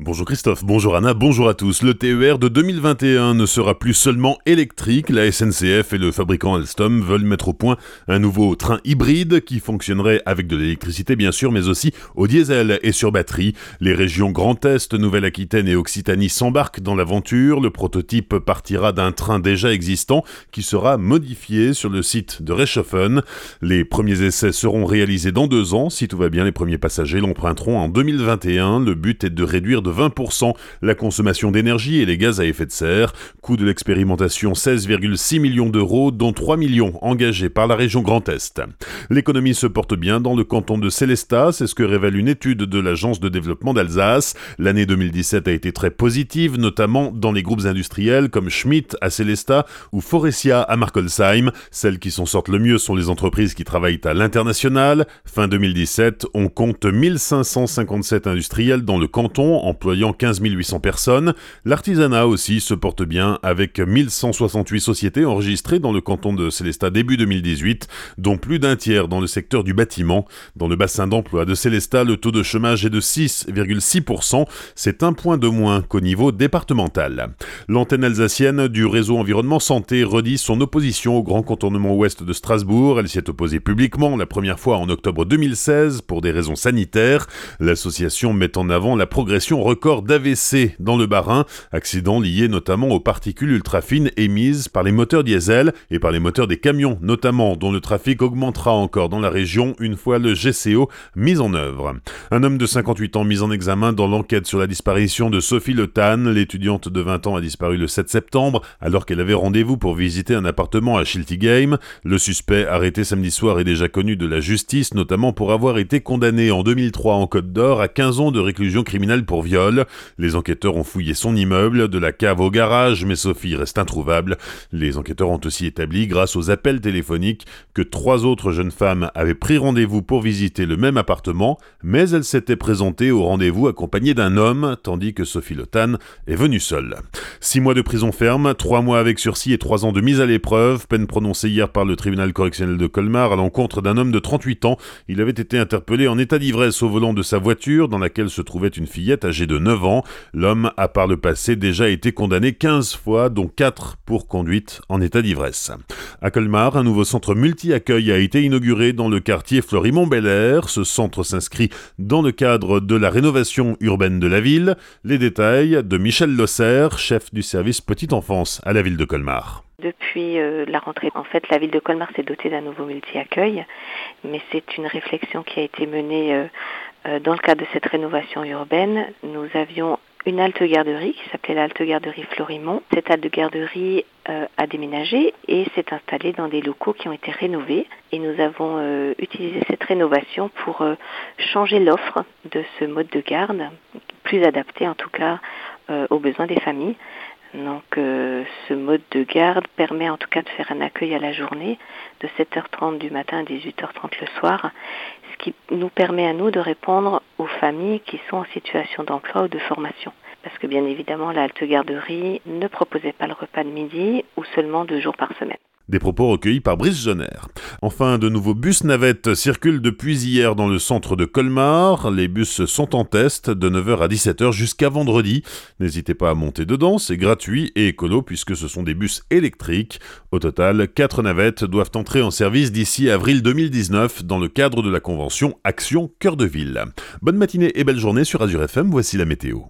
Bonjour Christophe, bonjour Anna, bonjour à tous. Le TER de 2021 ne sera plus seulement électrique. La SNCF et le fabricant Alstom veulent mettre au point un nouveau train hybride qui fonctionnerait avec de l'électricité bien sûr, mais aussi au diesel et sur batterie. Les régions Grand Est, Nouvelle-Aquitaine et Occitanie s'embarquent dans l'aventure. Le prototype partira d'un train déjà existant qui sera modifié sur le site de Reichshofen. Les premiers essais seront réalisés dans deux ans. Si tout va bien, les premiers passagers l'emprunteront en 2021. Le but est de réduire de 20% la consommation d'énergie et les gaz à effet de serre. Coût de l'expérimentation 16,6 millions d'euros, dont 3 millions engagés par la région Grand Est. L'économie se porte bien dans le canton de Célestat, c'est ce que révèle une étude de l'Agence de développement d'Alsace. L'année 2017 a été très positive, notamment dans les groupes industriels comme Schmidt à Célestat ou Forestia à Markolsheim. Celles qui s'en sortent le mieux sont les entreprises qui travaillent à l'international. Fin 2017, on compte 1557 industriels dans le canton, en employant 15 800 personnes. L'artisanat aussi se porte bien avec 1168 sociétés enregistrées dans le canton de Célestat début 2018, dont plus d'un tiers dans le secteur du bâtiment. Dans le bassin d'emploi de Célestat, le taux de chômage est de 6,6%. C'est un point de moins qu'au niveau départemental. L'antenne alsacienne du réseau environnement santé redit son opposition au grand contournement ouest de Strasbourg. Elle s'y est opposée publiquement la première fois en octobre 2016 pour des raisons sanitaires. L'association met en avant la progression record d'AVC dans le Bas-Rhin, accident lié notamment aux particules ultra fines émises par les moteurs diesel et par les moteurs des camions notamment, dont le trafic augmentera encore dans la région une fois le GCO mis en œuvre. Un homme de 58 ans mis en examen dans l'enquête sur la disparition de Sophie Le Tan, l'étudiante de 20 ans a disparu le 7 septembre alors qu'elle avait rendez-vous pour visiter un appartement à Game. Le suspect arrêté samedi soir est déjà connu de la justice, notamment pour avoir été condamné en 2003 en Côte d'Or à 15 ans de réclusion criminelle pour viol les enquêteurs ont fouillé son immeuble, de la cave au garage, mais Sophie reste introuvable. Les enquêteurs ont aussi établi, grâce aux appels téléphoniques, que trois autres jeunes femmes avaient pris rendez-vous pour visiter le même appartement, mais elles s'étaient présentées au rendez-vous accompagnées d'un homme, tandis que Sophie Lotan est venue seule. Six mois de prison ferme, trois mois avec sursis et trois ans de mise à l'épreuve, peine prononcée hier par le tribunal correctionnel de Colmar à l'encontre d'un homme de 38 ans. Il avait été interpellé en état d'ivresse au volant de sa voiture, dans laquelle se trouvait une fillette âgée de 9 ans. L'homme a par le passé déjà été condamné 15 fois, dont 4 pour conduite en état d'ivresse. À Colmar, un nouveau centre multi-accueil a été inauguré dans le quartier Florimont-Bel Air. Ce centre s'inscrit dans le cadre de la rénovation urbaine de la ville. Les détails de Michel Losser, chef du service petite enfance à la ville de Colmar. Depuis euh, la rentrée, en fait, la ville de Colmar s'est dotée d'un nouveau multi-accueil, mais c'est une réflexion qui a été menée euh, dans le cadre de cette rénovation urbaine. Nous avions une halte garderie qui s'appelait la halte garderie Florimont. Cette halte garderie a déménagé et s'est installée dans des locaux qui ont été rénovés. Et nous avons utilisé cette rénovation pour changer l'offre de ce mode de garde, plus adapté en tout cas aux besoins des familles. Donc euh, ce mode de garde permet en tout cas de faire un accueil à la journée de 7h30 du matin à 18h30 le soir, ce qui nous permet à nous de répondre aux familles qui sont en situation d'emploi ou de formation. Parce que bien évidemment, la halte garderie ne proposait pas le repas de midi ou seulement deux jours par semaine. Des propos recueillis par Brice Jonner. Enfin, de nouveaux bus navettes circulent depuis hier dans le centre de Colmar. Les bus sont en test de 9h à 17h jusqu'à vendredi. N'hésitez pas à monter dedans, c'est gratuit et écolo puisque ce sont des bus électriques. Au total, 4 navettes doivent entrer en service d'ici avril 2019 dans le cadre de la convention Action Cœur de Ville. Bonne matinée et belle journée sur Azure FM, voici la météo.